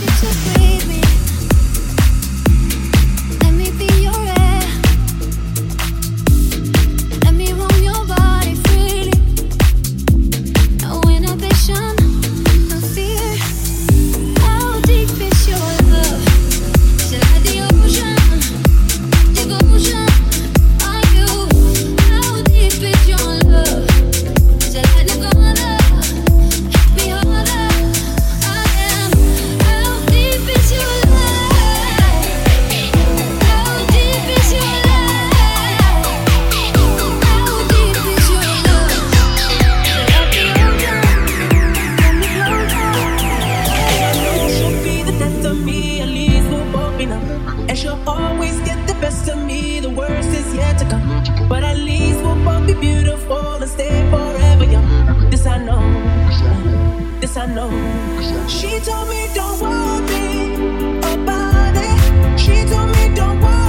you took me beautiful and stay forever young. This I know. This I know. She told me don't worry about it. She told me don't worry.